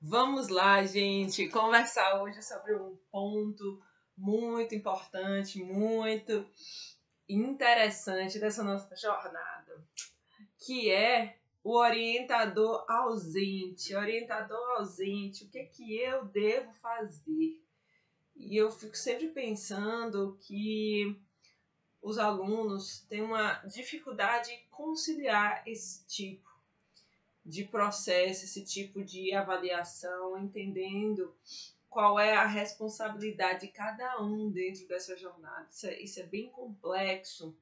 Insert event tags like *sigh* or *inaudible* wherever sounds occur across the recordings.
Vamos lá, gente, conversar hoje sobre um ponto muito importante, muito interessante dessa nossa jornada, que é o orientador ausente. Orientador ausente, o que que eu devo fazer? E eu fico sempre pensando que os alunos têm uma dificuldade em conciliar esse tipo de processo, esse tipo de avaliação, entendendo qual é a responsabilidade de cada um dentro dessa jornada. Isso é, isso é bem complexo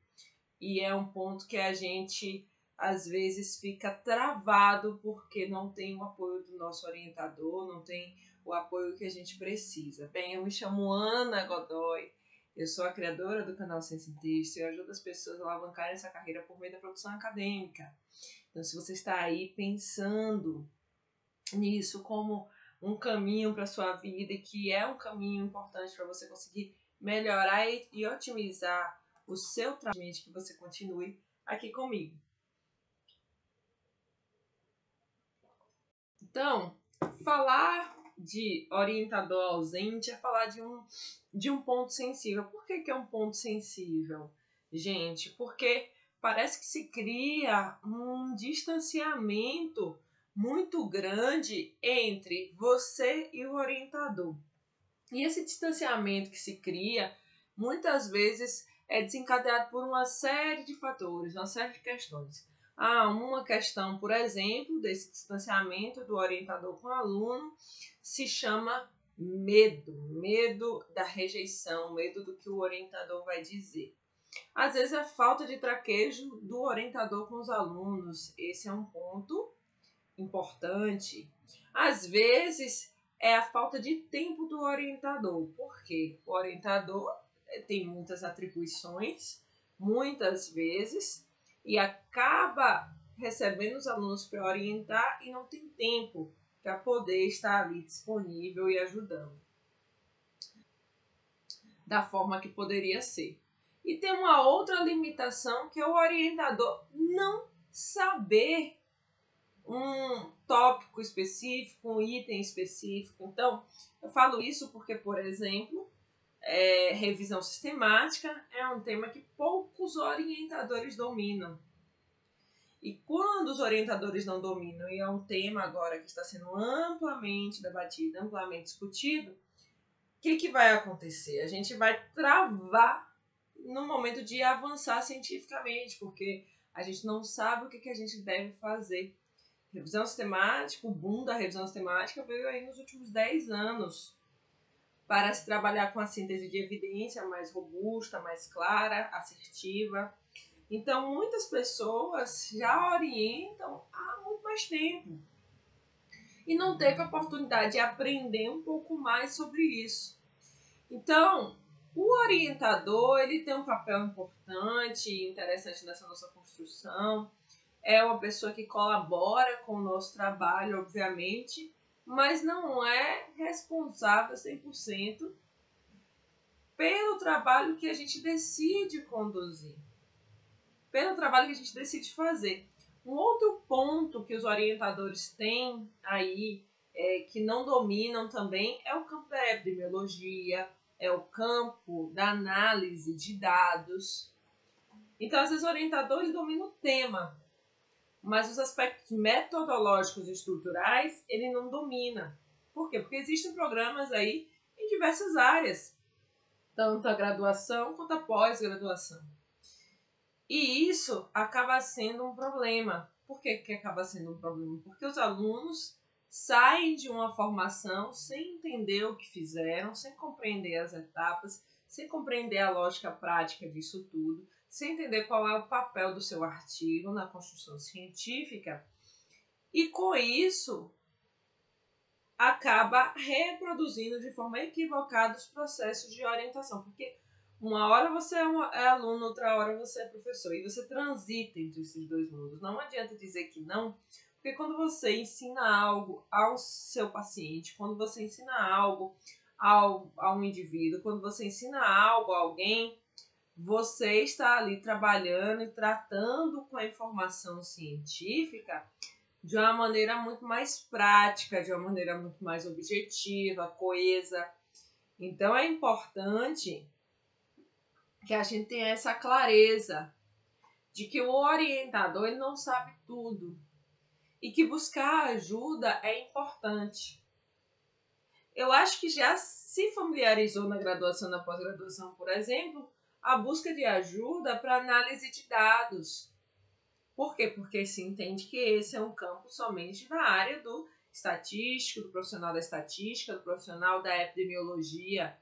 e é um ponto que a gente às vezes fica travado porque não tem o apoio do nosso orientador, não tem o apoio que a gente precisa. Bem, eu me chamo Ana Godoy, eu sou a criadora do canal Ciência Texto e ajudo as pessoas a alavancarem essa carreira por meio da produção acadêmica. Então, se você está aí pensando nisso como um caminho para sua vida e que é um caminho importante para você conseguir melhorar e, e otimizar o seu tratamento, que você continue aqui comigo. Então, falar de orientador ausente é falar de um, de um ponto sensível. Por que, que é um ponto sensível, gente? Porque parece que se cria um distanciamento muito grande entre você e o orientador. E esse distanciamento que se cria, muitas vezes é desencadeado por uma série de fatores, uma série de questões. Há uma questão, por exemplo, desse distanciamento do orientador com o aluno, se chama medo, medo da rejeição, medo do que o orientador vai dizer. Às vezes é falta de traquejo do orientador com os alunos, esse é um ponto importante. Às vezes é a falta de tempo do orientador, porque o orientador eh, tem muitas atribuições, muitas vezes, e acaba recebendo os alunos para orientar e não tem tempo para poder estar ali disponível e ajudando da forma que poderia ser. E tem uma outra limitação que é o orientador não saber um tópico específico, um item específico. Então, eu falo isso porque, por exemplo, é, revisão sistemática é um tema que poucos orientadores dominam. E quando os orientadores não dominam, e é um tema agora que está sendo amplamente debatido, amplamente discutido, o que, que vai acontecer? A gente vai travar no momento de avançar cientificamente, porque a gente não sabe o que, que a gente deve fazer. Revisão sistemática, o boom da revisão sistemática veio aí nos últimos 10 anos para se trabalhar com a síntese de evidência mais robusta, mais clara, assertiva. Então, muitas pessoas já orientam há muito mais tempo e não teve a oportunidade de aprender um pouco mais sobre isso. Então, o orientador ele tem um papel importante e interessante nessa nossa construção. É uma pessoa que colabora com o nosso trabalho, obviamente, mas não é responsável 100% pelo trabalho que a gente decide conduzir, pelo trabalho que a gente decide fazer. Um outro ponto que os orientadores têm aí, é, que não dominam também, é o campo da epidemiologia, é o campo da análise de dados. Então, às vezes, orientadores dominam o tema, mas os aspectos metodológicos e estruturais ele não domina. Por quê? Porque existem programas aí em diversas áreas, tanto a graduação quanto a pós-graduação. E isso acaba sendo um problema. Por que, que acaba sendo um problema? Porque os alunos saem de uma formação sem entender o que fizeram, sem compreender as etapas, sem compreender a lógica prática disso tudo, sem entender qual é o papel do seu artigo na construção científica, e com isso acaba reproduzindo de forma equivocada os processos de orientação, porque uma hora você é, uma, é aluno, outra hora você é professor, e você transita entre esses dois mundos. Não adianta dizer que não, porque quando você ensina algo ao seu paciente, quando você ensina algo ao, a um indivíduo, quando você ensina algo a alguém, você está ali trabalhando e tratando com a informação científica de uma maneira muito mais prática, de uma maneira muito mais objetiva, coesa. Então é importante que a gente tenha essa clareza de que o orientador ele não sabe tudo e que buscar ajuda é importante. Eu acho que já se familiarizou na graduação, na pós-graduação, por exemplo, a busca de ajuda para análise de dados. Por quê? Porque se entende que esse é um campo somente da área do estatístico, do profissional da estatística, do profissional da epidemiologia.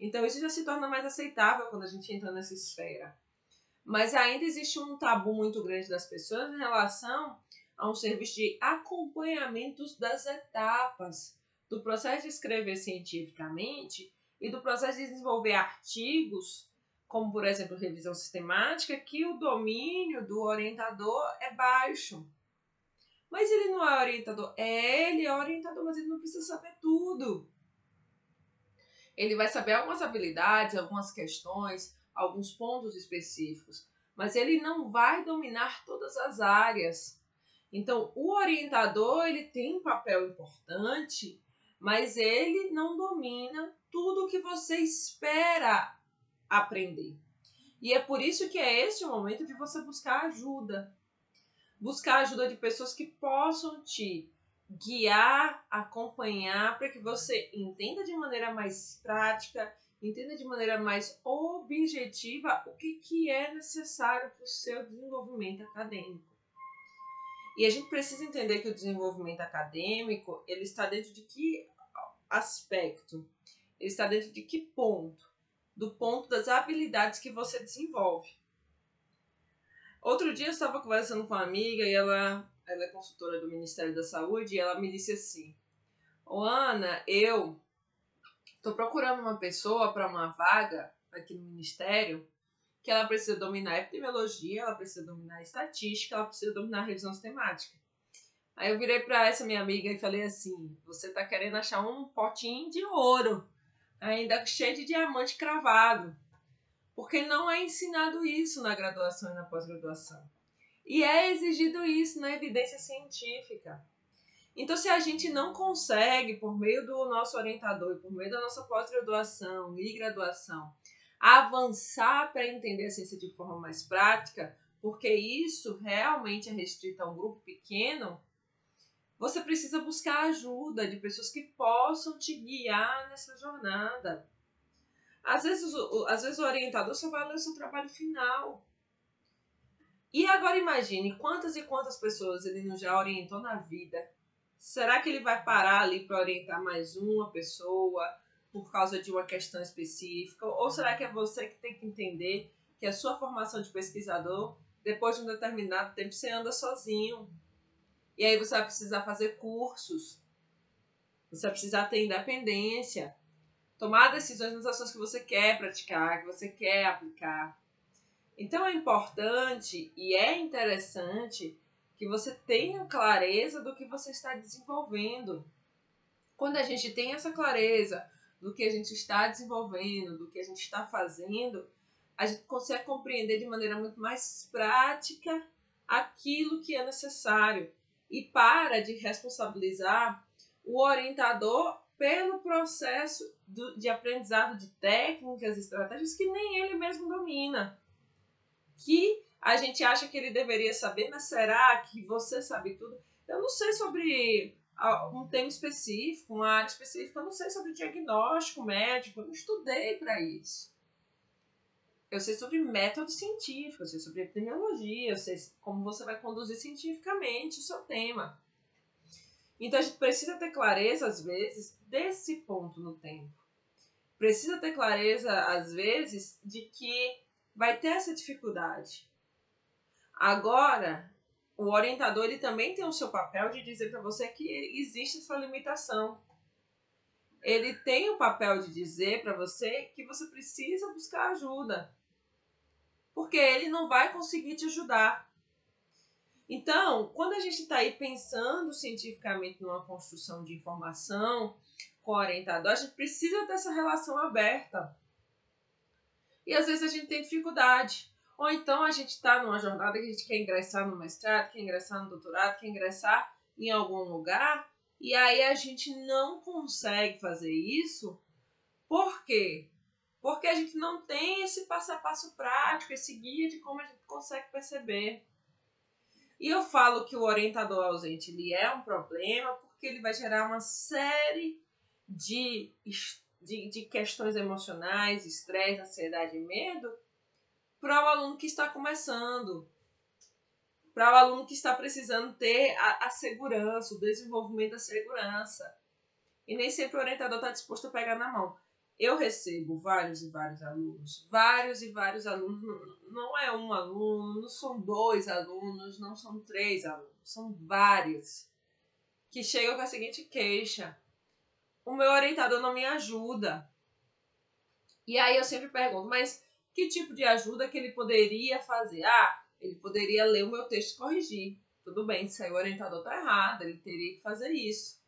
Então isso já se torna mais aceitável quando a gente entra nessa esfera. Mas ainda existe um tabu muito grande das pessoas em relação a um serviço de acompanhamento das etapas do processo de escrever cientificamente e do processo de desenvolver artigos, como por exemplo revisão sistemática, que o domínio do orientador é baixo. Mas ele não é orientador. É, ele é orientador, mas ele não precisa saber tudo. Ele vai saber algumas habilidades, algumas questões, alguns pontos específicos, mas ele não vai dominar todas as áreas. Então, o orientador ele tem um papel importante mas ele não domina tudo o que você espera aprender. E é por isso que é este o momento de você buscar ajuda. Buscar ajuda de pessoas que possam te guiar, acompanhar, para que você entenda de maneira mais prática, entenda de maneira mais objetiva o que, que é necessário para o seu desenvolvimento acadêmico. E a gente precisa entender que o desenvolvimento acadêmico ele está dentro de que aspecto? Ele está dentro de que ponto? Do ponto das habilidades que você desenvolve. Outro dia eu estava conversando com uma amiga e ela, ela é consultora do Ministério da Saúde e ela me disse assim: Ô Ana, eu estou procurando uma pessoa para uma vaga aqui no Ministério que ela precisa dominar epidemiologia, ela precisa dominar estatística, ela precisa dominar revisão sistemática. Aí eu virei para essa minha amiga e falei assim: você tá querendo achar um potinho de ouro, ainda cheio de diamante cravado. Porque não é ensinado isso na graduação e na pós-graduação. E é exigido isso na evidência científica. Então, se a gente não consegue, por meio do nosso orientador e por meio da nossa pós-graduação e graduação, avançar para entender a ciência de forma mais prática, porque isso realmente é restrito a um grupo pequeno, você precisa buscar ajuda de pessoas que possam te guiar nessa jornada. Às vezes, às vezes o orientador só vai ler o seu trabalho final. E agora imagine quantas e quantas pessoas ele não já orientou na vida. Será que ele vai parar ali para orientar mais uma pessoa por causa de uma questão específica? Ou será que é você que tem que entender que a sua formação de pesquisador, depois de um determinado tempo, você anda sozinho? E aí você vai precisar fazer cursos. Você vai precisar ter independência. Tomar decisões nas ações que você quer praticar, que você quer aplicar. Então é importante e é interessante que você tenha clareza do que você está desenvolvendo. Quando a gente tem essa clareza do que a gente está desenvolvendo, do que a gente está fazendo, a gente consegue compreender de maneira muito mais prática aquilo que é necessário e para de responsabilizar o orientador pelo processo do, de aprendizado de técnicas, estratégias que nem ele mesmo domina. Que a gente acha que ele deveria saber, mas será que você sabe tudo? Eu não sei sobre um tema específico, uma área específica, eu não sei sobre diagnóstico médico, eu não estudei para isso. Eu sei sobre método científico, eu sei sobre epidemiologia, eu sei como você vai conduzir cientificamente o seu tema. Então a gente precisa ter clareza, às vezes, desse ponto no tempo. Precisa ter clareza, às vezes, de que vai ter essa dificuldade. Agora, o orientador ele também tem o seu papel de dizer para você que existe essa limitação. Ele tem o papel de dizer para você que você precisa buscar ajuda porque ele não vai conseguir te ajudar. Então, quando a gente está aí pensando cientificamente numa construção de informação com o orientador, a gente precisa dessa relação aberta. E às vezes a gente tem dificuldade. Ou então a gente está numa jornada que a gente quer ingressar no mestrado, quer ingressar no doutorado, quer ingressar em algum lugar e aí a gente não consegue fazer isso. Por quê? Porque a gente não tem esse passo a passo prático, esse guia de como a gente consegue perceber. E eu falo que o orientador ausente ele é um problema porque ele vai gerar uma série de, de, de questões emocionais, estresse, ansiedade e medo para o aluno que está começando, para o aluno que está precisando ter a, a, segurança, o desenvolvimento da segurança. E nem sempre o orientador está disposto a pegar na mão. Eu recebo vários e vários alunos, vários e vários alunos, não é um aluno, não são dois alunos, não são três alunos, são vários que chegam com a seguinte queixa: o meu orientador não me ajuda. E aí eu sempre pergunto, mas que tipo de ajuda que ele poderia fazer? Ah, ele poderia ler o meu texto e corrigir. Tudo bem, se o orientador está errado, ele teria que fazer isso.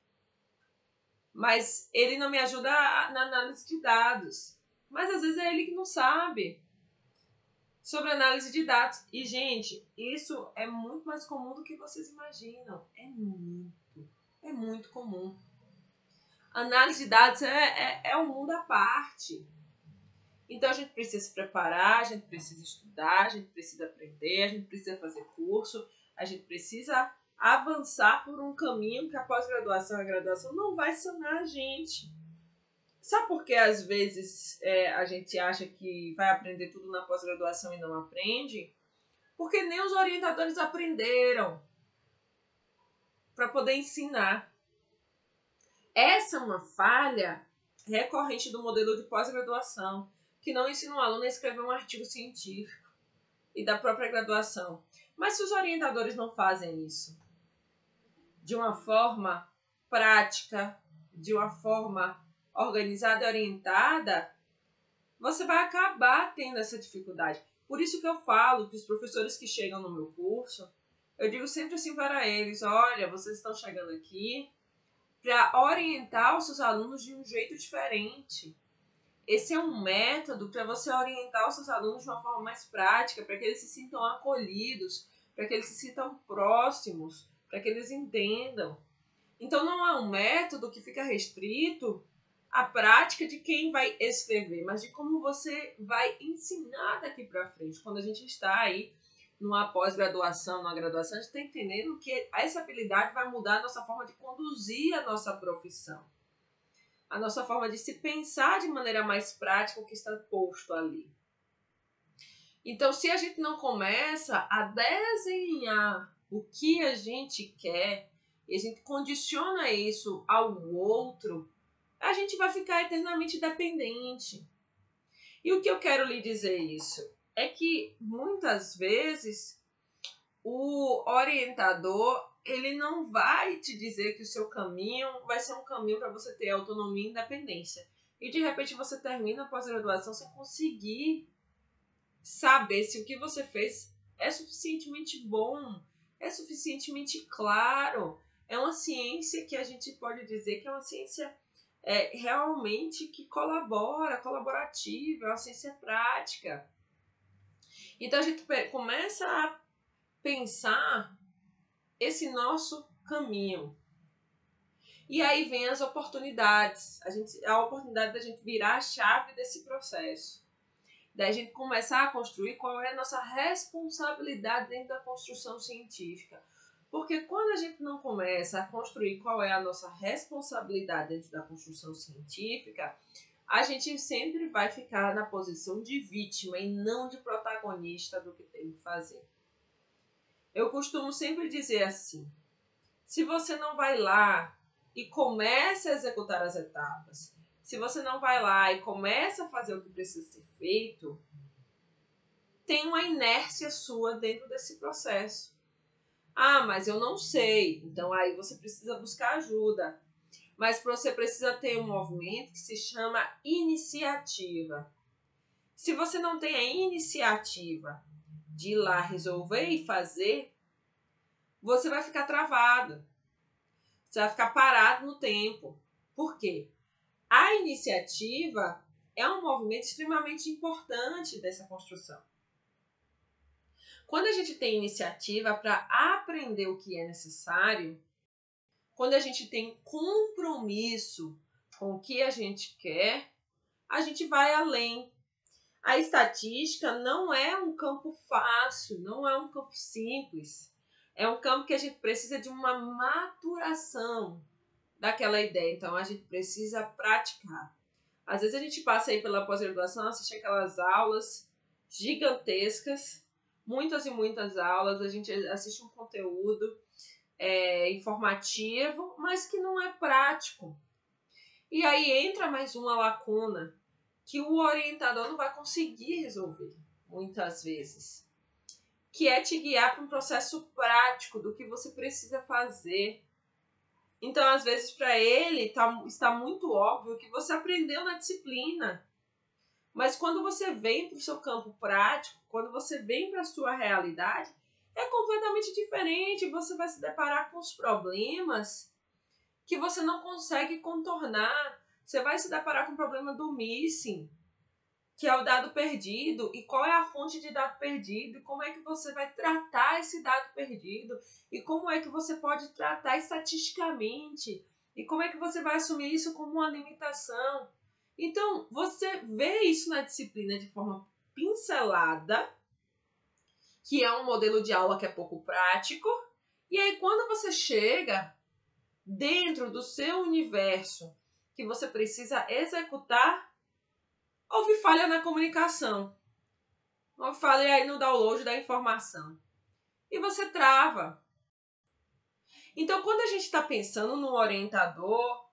Mas ele não me ajuda na análise de dados. Mas às vezes é ele que não sabe sobre análise de dados. E, gente, isso é muito mais comum do que vocês imaginam. É muito, é muito comum. Análise de dados é, é, é um mundo à parte. Então a gente precisa se preparar, a gente precisa estudar, a gente precisa aprender, a gente precisa fazer curso, a gente precisa avançar por um caminho que a pós-graduação e a graduação não vai sanar a gente. Sabe por que às vezes é, a gente acha que vai aprender tudo na pós-graduação e não aprende? Porque nem os orientadores aprenderam para poder ensinar. Essa é uma falha recorrente do modelo de pós-graduação que não ensina o aluno a escrever um artigo científico e da própria graduação. Mas se os orientadores não fazem isso de uma forma prática, de uma forma organizada e orientada, você vai acabar tendo essa dificuldade. Por isso que eu falo que os professores que chegam no meu curso, eu digo sempre assim para eles: olha, vocês estão chegando aqui para orientar os seus alunos de um jeito diferente. Esse é um método para você orientar os seus alunos de uma forma mais prática, para que eles se sintam acolhidos, para que eles se sintam próximos, para que eles entendam. Então não é um método que fica restrito à prática de quem vai escrever, mas de como você vai ensinar daqui para frente. Quando a gente está aí numa pós-graduação, numa graduação, a gente está entendendo que essa habilidade vai mudar a nossa forma de conduzir a nossa profissão a nossa forma de se pensar de maneira mais prática o que está posto ali. Então, se a gente não começa a desenhar o que a gente quer e a gente condiciona isso ao outro, a gente vai ficar eternamente dependente. E o que eu quero lhe dizer isso é que muitas vezes o orientador ele não vai te dizer que o seu caminho vai ser um caminho para você ter autonomia e independência. E de repente você termina a pós-graduação sem conseguir saber se o que você fez é suficientemente bom, é suficientemente claro. É uma ciência que a gente pode dizer que é uma ciência é, realmente que colabora, colaborativa, é uma ciência prática. Então a gente começa a pensar esse nosso caminho. E aí vem as oportunidades, a, gente, a oportunidade da gente virar a chave desse processo. Da gente começar a construir qual é a nossa responsabilidade dentro da construção científica. Porque quando a gente não começa a construir qual é a nossa responsabilidade dentro da construção científica, a gente sempre vai ficar na posição de vítima e não de protagonista do que tem que fazer. Eu costumo sempre dizer assim: se você não vai lá e começa a executar as etapas, se você não vai lá e começa a fazer o que precisa ser feito, tem uma inércia sua dentro desse processo. Ah, mas eu não sei. Então aí você precisa buscar ajuda. Mas você precisa ter um movimento que se chama iniciativa. Se você não tem a iniciativa de ir lá resolver e fazer, você vai ficar travado. Você vai ficar parado no tempo. Por quê? A iniciativa é um movimento extremamente importante dessa construção. Quando a gente tem iniciativa para aprender o que é necessário, quando a gente tem compromisso com o que a gente quer, a gente vai além. A estatística não é um campo fácil, não é um campo simples. É um campo que a gente precisa de uma maturação daquela ideia. Então a gente precisa praticar. Às vezes a gente passa aí pela pós-graduação, assiste aquelas aulas gigantescas, muitas e muitas aulas, a gente assiste um conteúdo é, informativo, mas que não é prático. E aí entra mais uma lacuna que o orientador não vai conseguir resolver, muitas vezes, que é te guiar para um processo prático do que você precisa fazer então, às vezes, para ele tá, está muito óbvio que você aprendeu na disciplina. Mas quando você vem para o seu campo prático, quando você vem para a sua realidade, é completamente diferente. Você vai se deparar com os problemas que você não consegue contornar. Você vai se deparar com o problema do missing, que é o dado perdido, e qual é a fonte de dado perdido, e como é que você vai tratar esse dado perdido, e como é que você pode tratar estatisticamente, e como é que você vai assumir isso como uma limitação. Então, você vê isso na disciplina de forma pincelada, que é um modelo de aula que é pouco prático, e aí quando você chega dentro do seu universo que você precisa executar, houve falha na comunicação. Houve falha aí no download da informação. E você trava. Então, quando a gente está pensando no orientador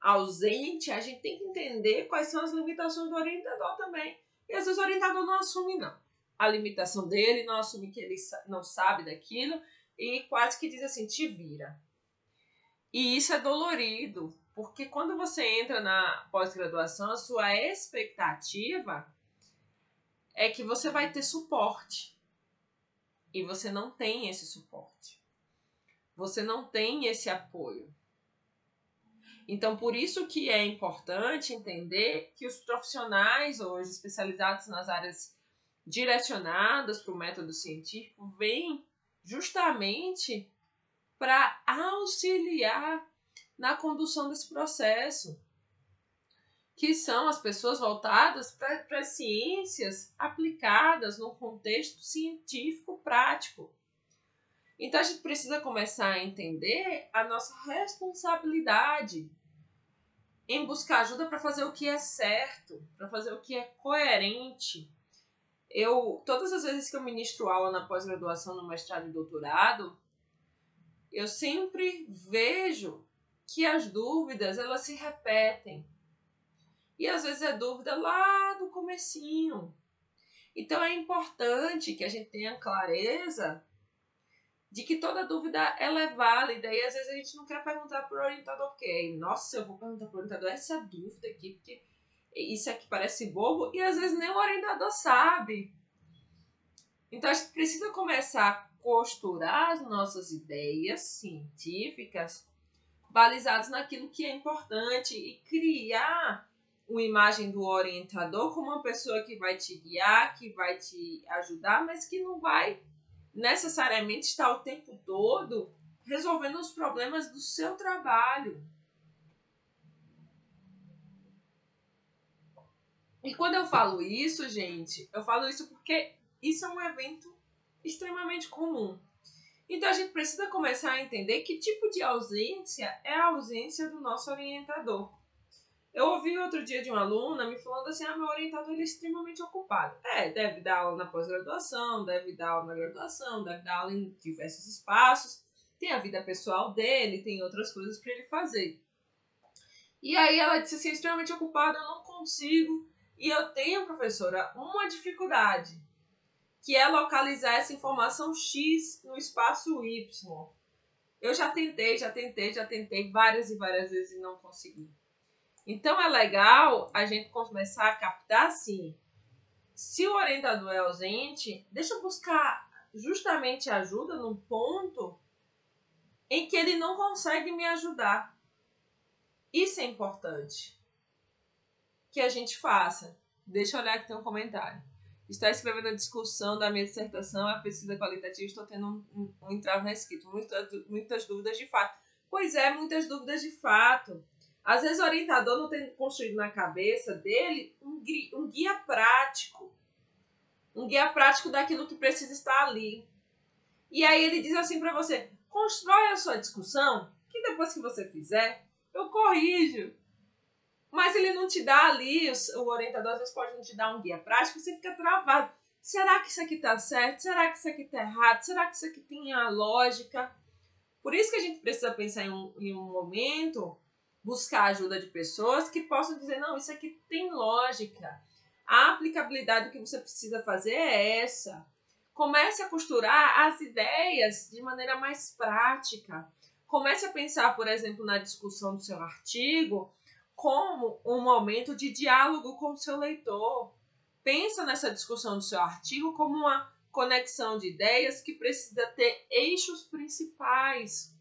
ausente, a gente tem que entender quais são as limitações do orientador também. E às vezes o orientador não assume, não. A limitação dele, não assume que ele não sabe daquilo e quase que diz assim: te vira. E isso é dolorido, porque quando você entra na pós-graduação, a sua expectativa é que você vai ter suporte. E você não tem esse suporte. Você não tem esse apoio. Então, por isso que é importante entender que os profissionais hoje especializados nas áreas direcionadas para o método científico vêm justamente para auxiliar na condução desse processo, que são as pessoas voltadas para as ciências aplicadas no contexto científico prático. Então a gente precisa começar a entender a nossa responsabilidade em buscar ajuda para fazer o que é certo, para fazer o que é coerente. Eu todas as vezes que eu ministro aula na pós-graduação, no mestrado e doutorado, eu sempre vejo que as dúvidas elas se repetem. E às vezes é dúvida lá do comecinho. Então é importante que a gente tenha clareza de que toda dúvida ela é válida e às vezes a gente não quer perguntar para o orientador ok, nossa, eu vou perguntar para o orientador essa dúvida aqui, porque isso aqui parece bobo e às vezes nem o orientador sabe. Então a gente precisa começar costurar as nossas ideias científicas balizados naquilo que é importante e criar uma imagem do orientador como uma pessoa que vai te guiar, que vai te ajudar, mas que não vai necessariamente estar o tempo todo resolvendo os problemas do seu trabalho. E quando eu falo isso, gente, eu falo isso porque isso é um evento extremamente comum. Então a gente precisa começar a entender que tipo de ausência é a ausência do nosso orientador. Eu ouvi outro dia de uma aluna me falando assim: ah, meu orientador ele é extremamente ocupado. É, deve dar aula na pós-graduação, deve dar aula na graduação, deve dar aula em diversos espaços, tem a vida pessoal dele, tem outras coisas para ele fazer. E aí ela disse assim: extremamente ocupado, eu não consigo. E eu tenho, professora, uma dificuldade que é localizar essa informação X no espaço Y. Eu já tentei, já tentei, já tentei várias e várias vezes e não consegui. Então é legal a gente começar a captar assim. Se o orientador é ausente, deixa eu buscar justamente ajuda num ponto em que ele não consegue me ajudar. Isso é importante que a gente faça. Deixa eu olhar que tem um comentário. Está escrevendo a discussão da minha dissertação, a pesquisa qualitativa, estou tendo um, um, um entrave na escrita. Muitas, muitas dúvidas de fato. Pois é, muitas dúvidas de fato. Às vezes o orientador não tem construído na cabeça dele um guia, um guia prático. Um guia prático daquilo que precisa estar ali. E aí ele diz assim para você: constrói a sua discussão, que depois que você fizer, eu corrijo. Mas ele não te dá ali, o orientador às vezes pode não te dar um guia prático, você fica travado. Será que isso aqui está certo? Será que isso aqui está errado? Será que isso aqui tem a lógica? Por isso que a gente precisa pensar em um, em um momento, buscar a ajuda de pessoas que possam dizer, não, isso aqui tem lógica. A aplicabilidade que você precisa fazer é essa. Comece a costurar as ideias de maneira mais prática. Comece a pensar, por exemplo, na discussão do seu artigo como um momento de diálogo com o seu leitor. Pensa nessa discussão do seu artigo como uma conexão de ideias que precisa ter eixos principais.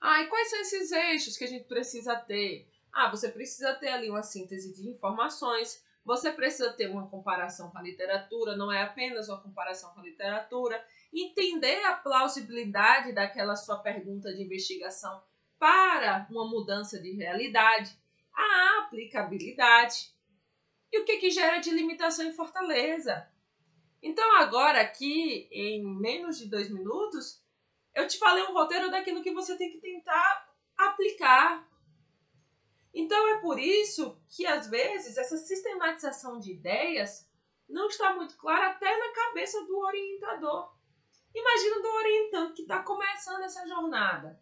Ah, e quais são esses eixos que a gente precisa ter? Ah, você precisa ter ali uma síntese de informações, você precisa ter uma comparação com a literatura, não é apenas uma comparação com a literatura, entender a plausibilidade daquela sua pergunta de investigação para uma mudança de realidade, a aplicabilidade e o que, que gera de limitação e fortaleza. Então, agora, aqui, em menos de dois minutos, eu te falei um roteiro daquilo que você tem que tentar aplicar. Então, é por isso que, às vezes, essa sistematização de ideias não está muito clara até na cabeça do orientador. Imagina do orientando que está começando essa jornada.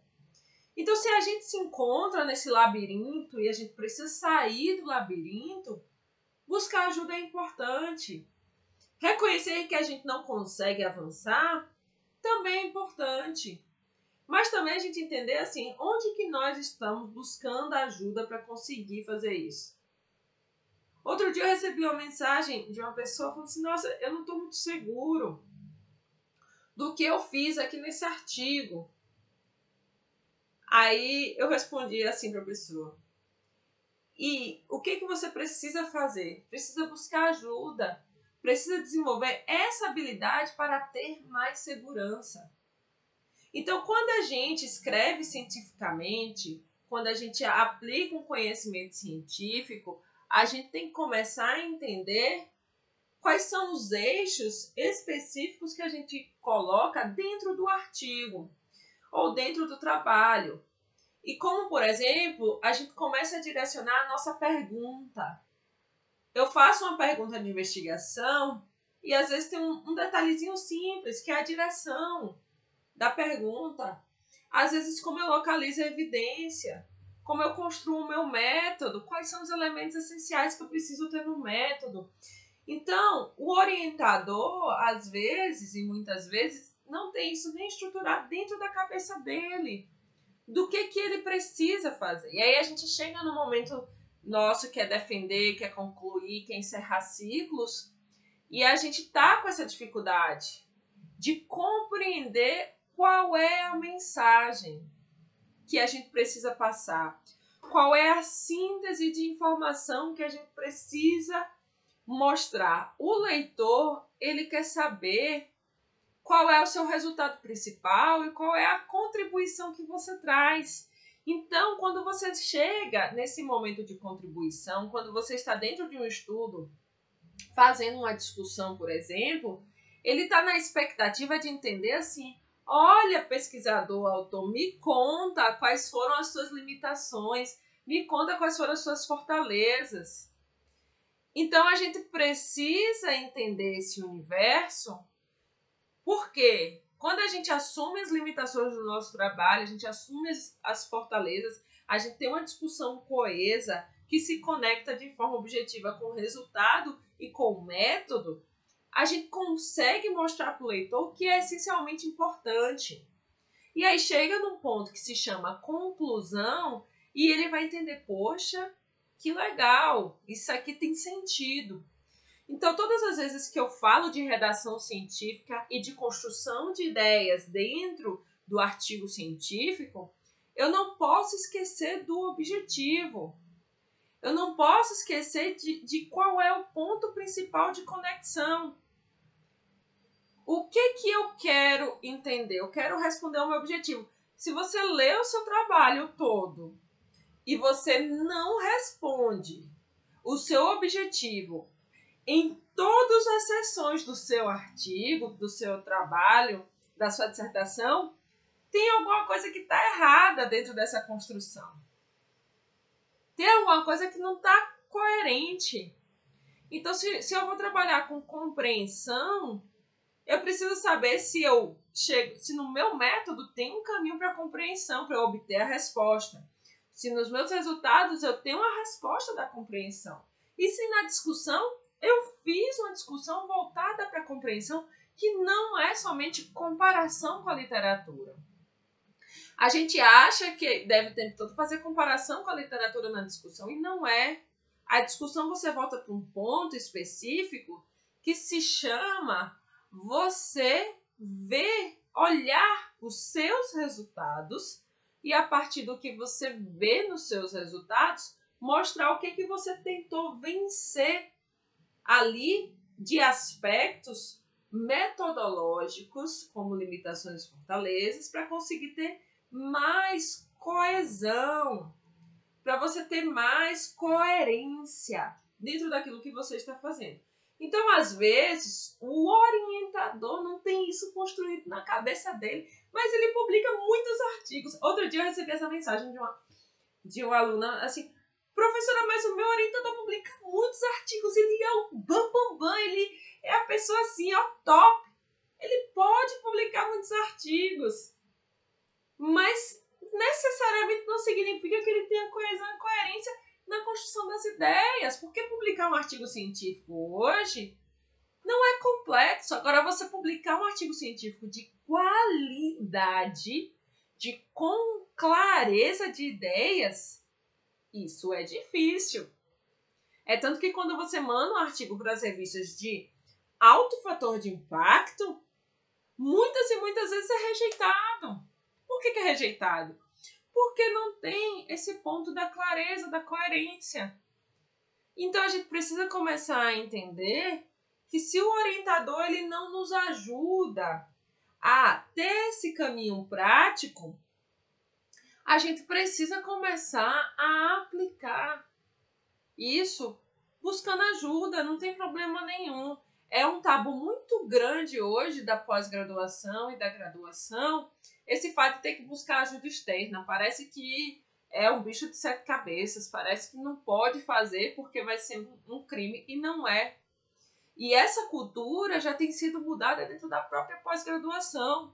Então, se a gente se encontra nesse labirinto e a gente precisa sair do labirinto, buscar ajuda é importante. Reconhecer que a gente não consegue avançar também é importante. Mas também a gente entender assim, onde que nós estamos buscando ajuda para conseguir fazer isso. Outro dia eu recebi uma mensagem de uma pessoa falando assim: Nossa, eu não estou muito seguro do que eu fiz aqui nesse artigo. Aí eu respondi assim para a pessoa: E o que, que você precisa fazer? Precisa buscar ajuda, precisa desenvolver essa habilidade para ter mais segurança. Então, quando a gente escreve cientificamente, quando a gente aplica um conhecimento científico, a gente tem que começar a entender quais são os eixos específicos que a gente coloca dentro do artigo ou dentro do trabalho. E como, por exemplo, a gente começa a direcionar a nossa pergunta. Eu faço uma pergunta de investigação e às vezes tem um, um detalhezinho simples, que é a direção da pergunta. Às vezes, como eu localizo a evidência, como eu construo o meu método, quais são os elementos essenciais que eu preciso ter no método. Então, o orientador, às vezes e muitas vezes, não tem isso nem estruturado dentro da cabeça dele, do que, que ele precisa fazer. E aí a gente chega no momento nosso que é defender, que é concluir, que é encerrar ciclos, e a gente tá com essa dificuldade de compreender qual é a mensagem que a gente precisa passar, qual é a síntese de informação que a gente precisa mostrar. O leitor, ele quer saber qual é o seu resultado principal e qual é a contribuição que você traz. Então, quando você chega nesse momento de contribuição, quando você está dentro de um estudo, fazendo uma discussão, por exemplo, ele está na expectativa de entender assim: olha, pesquisador, autor, me conta quais foram as suas limitações, me conta quais foram as suas fortalezas. Então a gente precisa entender esse universo, porque quando a gente assume as limitações do nosso trabalho, a gente assume as, as fortalezas, a gente tem uma discussão coesa que se conecta de forma objetiva com o resultado e com o método, a gente consegue mostrar para o leitor que é essencialmente importante. E aí chega num ponto que se chama conclusão e ele vai entender, poxa, que legal, isso aqui tem sentido. Então, todas as vezes que eu falo de redação científica e de construção de ideias dentro do artigo científico, eu não posso esquecer do objetivo. Eu não posso esquecer de, de qual é o ponto principal de conexão. O que que eu quero entender? Eu quero responder ao meu objetivo. Se você lê o seu trabalho todo e você não responde o seu objetivo em todas as sessões do seu artigo, do seu trabalho, da sua dissertação, tem alguma coisa que está errada dentro dessa construção. Tem alguma coisa que não está coerente. Então, se, se eu vou trabalhar com compreensão, eu preciso saber se eu chego, se no meu método tem um caminho para compreensão, para obter a resposta. Se nos meus resultados eu tenho a resposta da compreensão. E se na discussão eu fiz uma discussão voltada para a compreensão, que não é somente comparação com a literatura. A gente acha que deve ter todo fazer comparação com a literatura na discussão e não é. A discussão você volta para um ponto específico que se chama você ver, olhar os seus resultados e a partir do que você vê nos seus resultados, mostrar o que que você tentou vencer ali de aspectos metodológicos, como limitações e fortalezas, para conseguir ter mais coesão, para você ter mais coerência dentro daquilo que você está fazendo. Então, às vezes, o orientador não tem isso construído na cabeça dele, mas ele publica muitos artigos. Outro dia eu recebi essa mensagem de uma, de uma aluna assim: professora, mas o meu orientador publica muitos artigos, ele é o bam, bam, bam, ele é a pessoa assim, ó, top. Ele pode publicar muitos artigos, mas necessariamente não significa que ele tenha coesão e coerência na construção das ideias, porque publicar um artigo científico hoje não é complexo. Agora, você publicar um artigo científico de qualidade, de com clareza de ideias, isso é difícil. É tanto que quando você manda um artigo para as revistas de alto fator de impacto, muitas e muitas vezes é rejeitado. Por que, que é rejeitado? Porque não tem esse ponto da clareza, da coerência. Então a gente precisa começar a entender que se o orientador ele não nos ajuda a ter esse caminho prático, a gente precisa começar a aplicar isso buscando ajuda, não tem problema nenhum. É um tabu muito grande hoje da pós-graduação e da graduação esse fato de ter que buscar ajuda externa. Parece que é um bicho de sete cabeças, parece que não pode fazer porque vai ser um crime e não é. E essa cultura já tem sido mudada dentro da própria pós-graduação.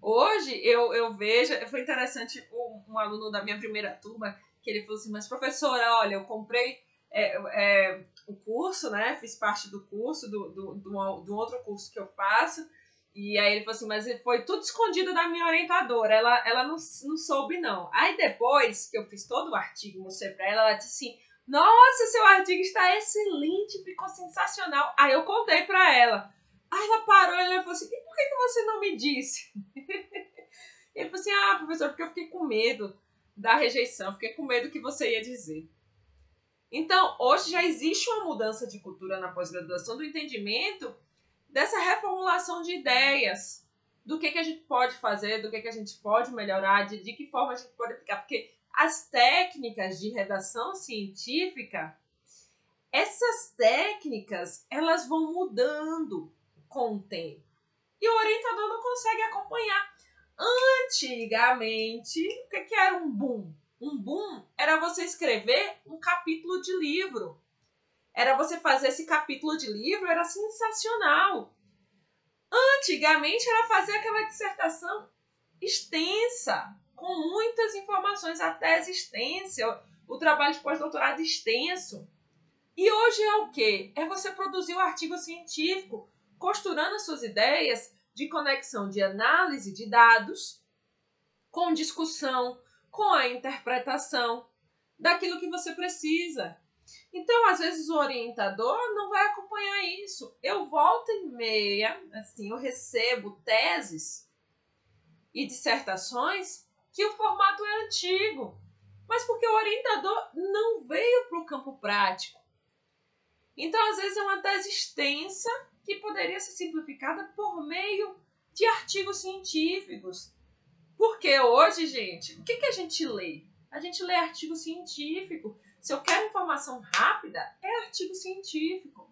Hoje eu, eu vejo, foi interessante um, um, aluno da minha primeira turma que ele falou assim: Mas professora, olha, eu comprei é, é, o curso, né? Fiz parte do curso, do, do, do, do outro curso que eu faço. E aí ele falou assim, mas foi tudo escondido da minha orientadora, ela, ela não, não soube não. Aí depois que eu fiz todo o artigo, mostrei pra ela, ela disse assim, nossa, seu artigo está excelente, ficou sensacional. Aí eu contei pra ela. Aí ela parou e falou assim, por que, que você não me disse? *laughs* ele falou assim, ah, professor, porque eu fiquei com medo da rejeição, fiquei com medo que você ia dizer. Então, hoje já existe uma mudança de cultura na pós-graduação do entendimento dessa reformulação de ideias, do que, que a gente pode fazer, do que, que a gente pode melhorar, de, de que forma a gente pode aplicar, porque as técnicas de redação científica, essas técnicas, elas vão mudando com o tempo. E o orientador não consegue acompanhar. Antigamente, o que, que era um boom? Um boom era você escrever um capítulo de livro era você fazer esse capítulo de livro, era sensacional. Antigamente era fazer aquela dissertação extensa, com muitas informações, a tese extensa, o trabalho de pós-doutorado extenso. E hoje é o quê? É você produzir um artigo científico, costurando as suas ideias de conexão de análise de dados, com discussão, com a interpretação daquilo que você precisa. Então, às vezes, o orientador não vai acompanhar isso. Eu volto em meia, assim, eu recebo teses e dissertações que o formato é antigo, mas porque o orientador não veio para o campo prático. Então, às vezes, é uma tese extensa que poderia ser simplificada por meio de artigos científicos. Porque hoje, gente, o que, que a gente lê? A gente lê artigo científico. Se eu quero informação rápida, é artigo científico.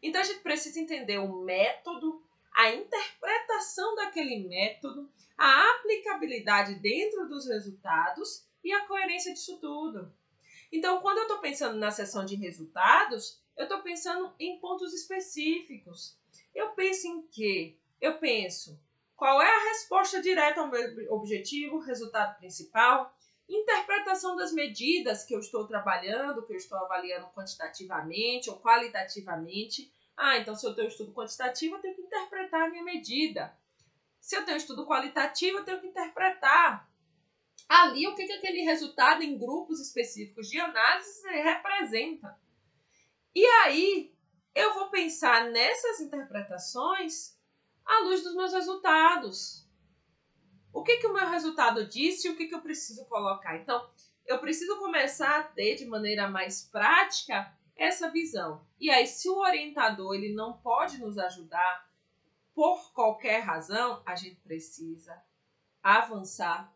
Então a gente precisa entender o método, a interpretação daquele método, a aplicabilidade dentro dos resultados e a coerência disso tudo. Então, quando eu estou pensando na sessão de resultados, eu estou pensando em pontos específicos. Eu penso em quê? Eu penso qual é a resposta direta ao meu objetivo, resultado principal, interpretação das medidas que eu estou trabalhando, que eu estou avaliando quantitativamente ou qualitativamente. Ah, então se eu tenho estudo quantitativo, eu tenho que interpretar a minha medida. Se eu tenho estudo qualitativo, eu tenho que interpretar ali o que, que aquele resultado em grupos específicos de análise representa. E aí eu vou pensar nessas interpretações à luz dos meus resultados. O que, que o meu resultado disse e o que, que eu preciso colocar? Então, eu preciso começar a ter de maneira mais prática essa visão. E aí, se o orientador ele não pode nos ajudar por qualquer razão, a gente precisa avançar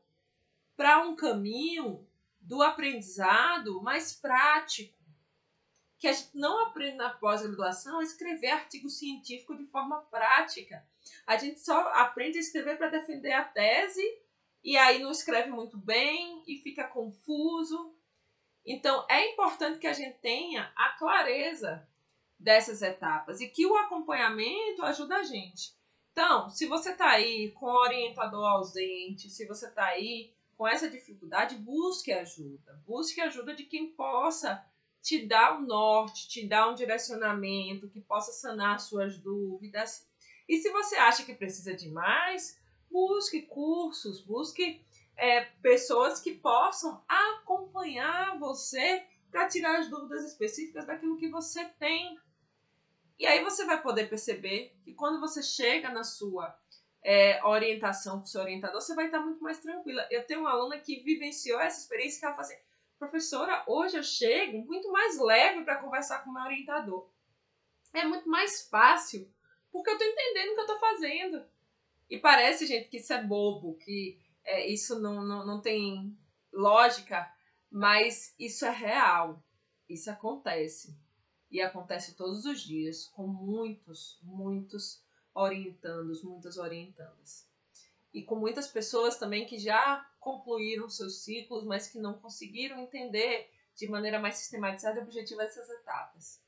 para um caminho do aprendizado mais prático. Que a gente não aprende na pós-graduação a escrever artigo científico de forma prática. A gente só aprende a escrever para defender a tese e aí não escreve muito bem e fica confuso. Então é importante que a gente tenha a clareza dessas etapas e que o acompanhamento ajuda a gente. Então, se você está aí com orientador ausente, se você está aí com essa dificuldade, busque ajuda. Busque ajuda de quem possa te dar um norte, te dar um direcionamento, que possa sanar suas dúvidas. E se você acha que precisa de mais, busque cursos, busque é, pessoas que possam acompanhar você para tirar as dúvidas específicas daquilo que você tem. E aí você vai poder perceber que quando você chega na sua é, orientação com o seu orientador, você vai estar muito mais tranquila. Eu tenho uma aluna que vivenciou essa experiência que ela fala assim, professora, hoje eu chego muito mais leve para conversar com o meu orientador. É muito mais fácil, porque eu estou entendendo o que eu estou fazendo. E parece, gente, que isso é bobo, que é, isso não, não, não tem lógica, mas isso é real. Isso acontece. E acontece todos os dias, com muitos, muitos orientandos, muitas orientandas. E com muitas pessoas também que já concluíram seus ciclos, mas que não conseguiram entender de maneira mais sistematizada e objetiva essas etapas.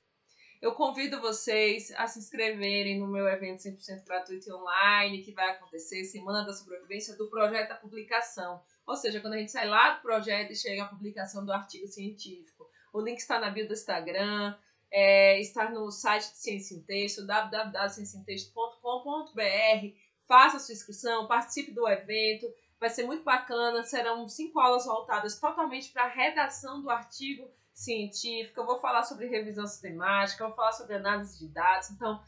Eu convido vocês a se inscreverem no meu evento 100% gratuito online, que vai acontecer Semana da Sobrevivência do Projeto à Publicação. Ou seja, quando a gente sai lá do projeto e chega à publicação do artigo científico. O link está na bio do Instagram, é, está no site de Ciência em Texto, www.cienciaemtexto.com.br. Faça sua inscrição, participe do evento, vai ser muito bacana. Serão cinco aulas voltadas totalmente para a redação do artigo científico. Eu vou falar sobre revisão sistemática, vou falar sobre análise de dados. Então,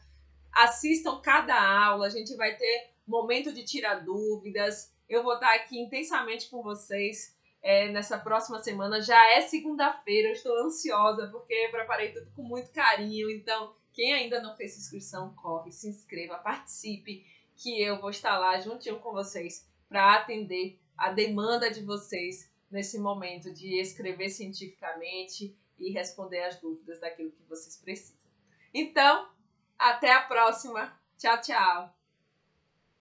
assistam cada aula, a gente vai ter momento de tirar dúvidas. Eu vou estar aqui intensamente com vocês é, nessa próxima semana. Já é segunda-feira, eu estou ansiosa porque preparei tudo com muito carinho. Então, quem ainda não fez inscrição, corre, se inscreva, participe, que eu vou estar lá juntinho com vocês para atender a demanda de vocês nesse momento de escrever cientificamente e responder as dúvidas daquilo que vocês precisam. Então, até a próxima. Tchau, tchau.